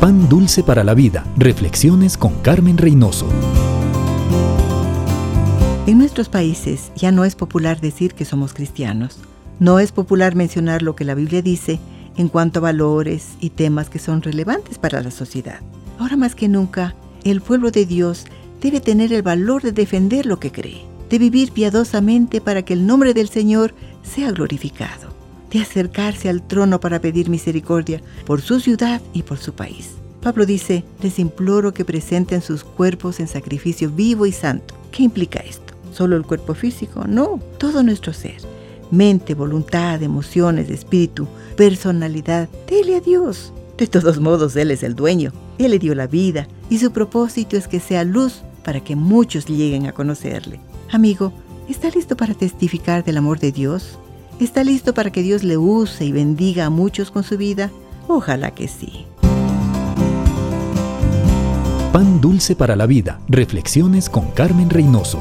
Pan Dulce para la Vida. Reflexiones con Carmen Reynoso. En nuestros países ya no es popular decir que somos cristianos. No es popular mencionar lo que la Biblia dice en cuanto a valores y temas que son relevantes para la sociedad. Ahora más que nunca, el pueblo de Dios debe tener el valor de defender lo que cree, de vivir piadosamente para que el nombre del Señor sea glorificado de acercarse al trono para pedir misericordia por su ciudad y por su país. Pablo dice, les imploro que presenten sus cuerpos en sacrificio vivo y santo. ¿Qué implica esto? ¿Solo el cuerpo físico? No, todo nuestro ser. Mente, voluntad, emociones, espíritu, personalidad. Dele a Dios. De todos modos, Él es el dueño. Él le dio la vida y su propósito es que sea luz para que muchos lleguen a conocerle. Amigo, ¿está listo para testificar del amor de Dios? ¿Está listo para que Dios le use y bendiga a muchos con su vida? Ojalá que sí. Pan dulce para la vida. Reflexiones con Carmen Reynoso.